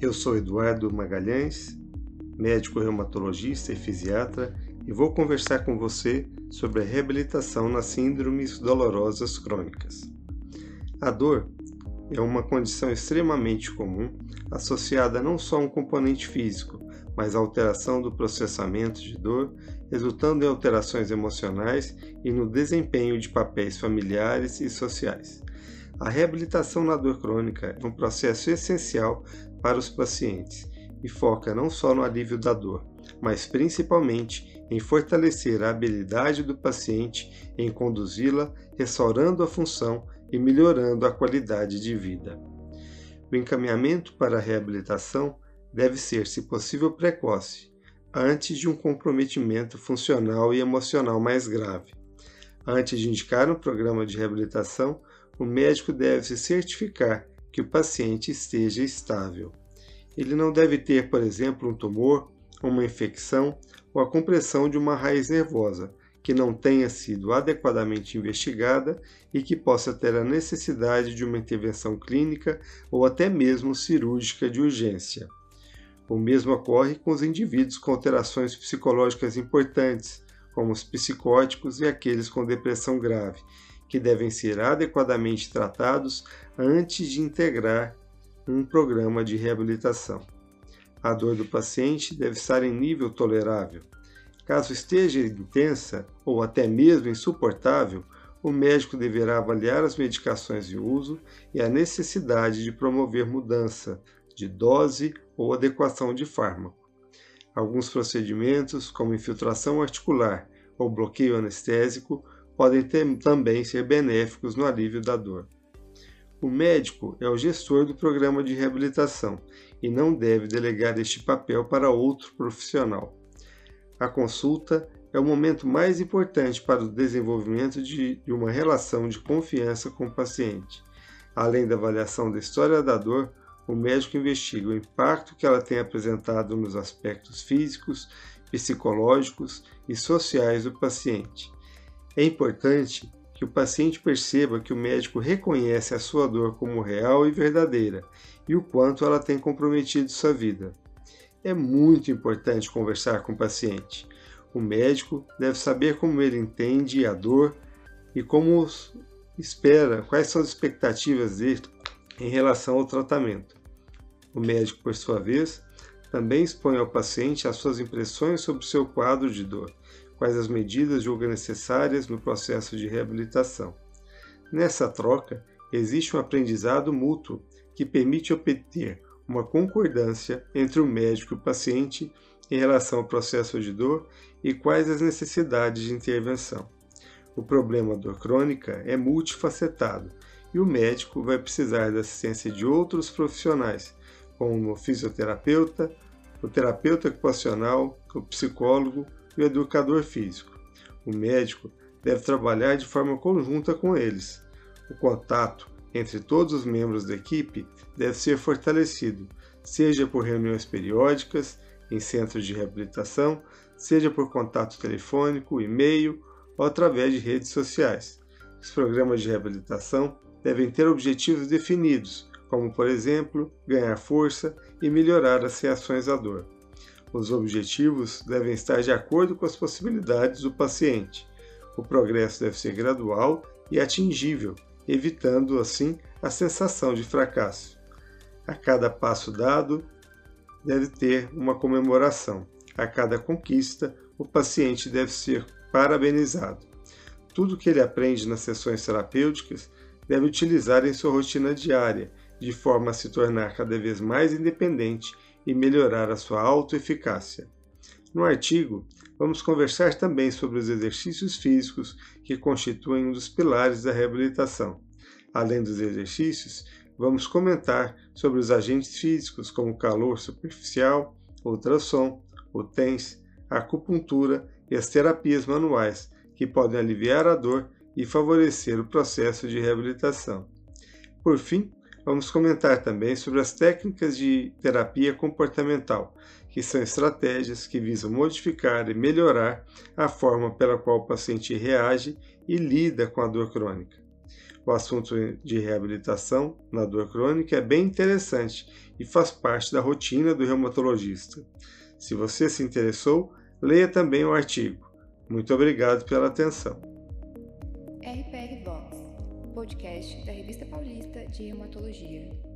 Eu sou Eduardo Magalhães, médico reumatologista e fisiatra, e vou conversar com você sobre a reabilitação nas síndromes dolorosas crônicas. A dor é uma condição extremamente comum, associada não só a um componente físico, mas à alteração do processamento de dor, resultando em alterações emocionais e no desempenho de papéis familiares e sociais. A reabilitação na dor crônica é um processo essencial para os pacientes e foca não só no alívio da dor, mas principalmente em fortalecer a habilidade do paciente em conduzi-la, restaurando a função e melhorando a qualidade de vida. O encaminhamento para a reabilitação deve ser, se possível, precoce, antes de um comprometimento funcional e emocional mais grave. Antes de indicar um programa de reabilitação, o médico deve se certificar que o paciente esteja estável. Ele não deve ter, por exemplo, um tumor, uma infecção ou a compressão de uma raiz nervosa que não tenha sido adequadamente investigada e que possa ter a necessidade de uma intervenção clínica ou até mesmo cirúrgica de urgência. O mesmo ocorre com os indivíduos com alterações psicológicas importantes, como os psicóticos e aqueles com depressão grave, que devem ser adequadamente tratados antes de integrar um programa de reabilitação. A dor do paciente deve estar em nível tolerável. Caso esteja intensa ou até mesmo insuportável, o médico deverá avaliar as medicações de uso e a necessidade de promover mudança de dose ou adequação de fármaco. Alguns procedimentos, como infiltração articular ou bloqueio anestésico, podem ter, também ser benéficos no alívio da dor. O médico é o gestor do programa de reabilitação e não deve delegar este papel para outro profissional. A consulta é o momento mais importante para o desenvolvimento de, de uma relação de confiança com o paciente. Além da avaliação da história da dor, o médico investiga o impacto que ela tem apresentado nos aspectos físicos, psicológicos e sociais do paciente. É importante que o paciente perceba que o médico reconhece a sua dor como real e verdadeira e o quanto ela tem comprometido sua vida. É muito importante conversar com o paciente. O médico deve saber como ele entende a dor e como espera, quais são as expectativas dele em relação ao tratamento. O médico, por sua vez, também expõe ao paciente as suas impressões sobre o seu quadro de dor, quais as medidas julga necessárias no processo de reabilitação. Nessa troca, existe um aprendizado mútuo que permite obter uma concordância entre o médico e o paciente em relação ao processo de dor e quais as necessidades de intervenção. O problema dor crônica é multifacetado e o médico vai precisar da assistência de outros profissionais, como o fisioterapeuta, o terapeuta ocupacional, o psicólogo e o educador físico. O médico deve trabalhar de forma conjunta com eles. O contato entre todos os membros da equipe deve ser fortalecido, seja por reuniões periódicas em centros de reabilitação, seja por contato telefônico, e-mail ou através de redes sociais. Os programas de reabilitação devem ter objetivos definidos, como, por exemplo, ganhar força e melhorar as reações à dor. Os objetivos devem estar de acordo com as possibilidades do paciente. O progresso deve ser gradual e atingível, evitando, assim, a sensação de fracasso. A cada passo dado, deve ter uma comemoração. A cada conquista, o paciente deve ser parabenizado. Tudo que ele aprende nas sessões terapêuticas deve utilizar em sua rotina diária, de forma a se tornar cada vez mais independente e melhorar a sua autoeficácia. No artigo, vamos conversar também sobre os exercícios físicos que constituem um dos pilares da reabilitação. Além dos exercícios, vamos comentar sobre os agentes físicos como calor superficial, ultrassom, o TENS, a acupuntura e as terapias manuais, que podem aliviar a dor e favorecer o processo de reabilitação. Por fim, vamos comentar também sobre as técnicas de terapia comportamental, que são estratégias que visam modificar e melhorar a forma pela qual o paciente reage e lida com a dor crônica. O assunto de reabilitação na dor crônica é bem interessante e faz parte da rotina do reumatologista. Se você se interessou, leia também o artigo. Muito obrigado pela atenção. RPR Vox, podcast da Revista Paulista de Reumatologia.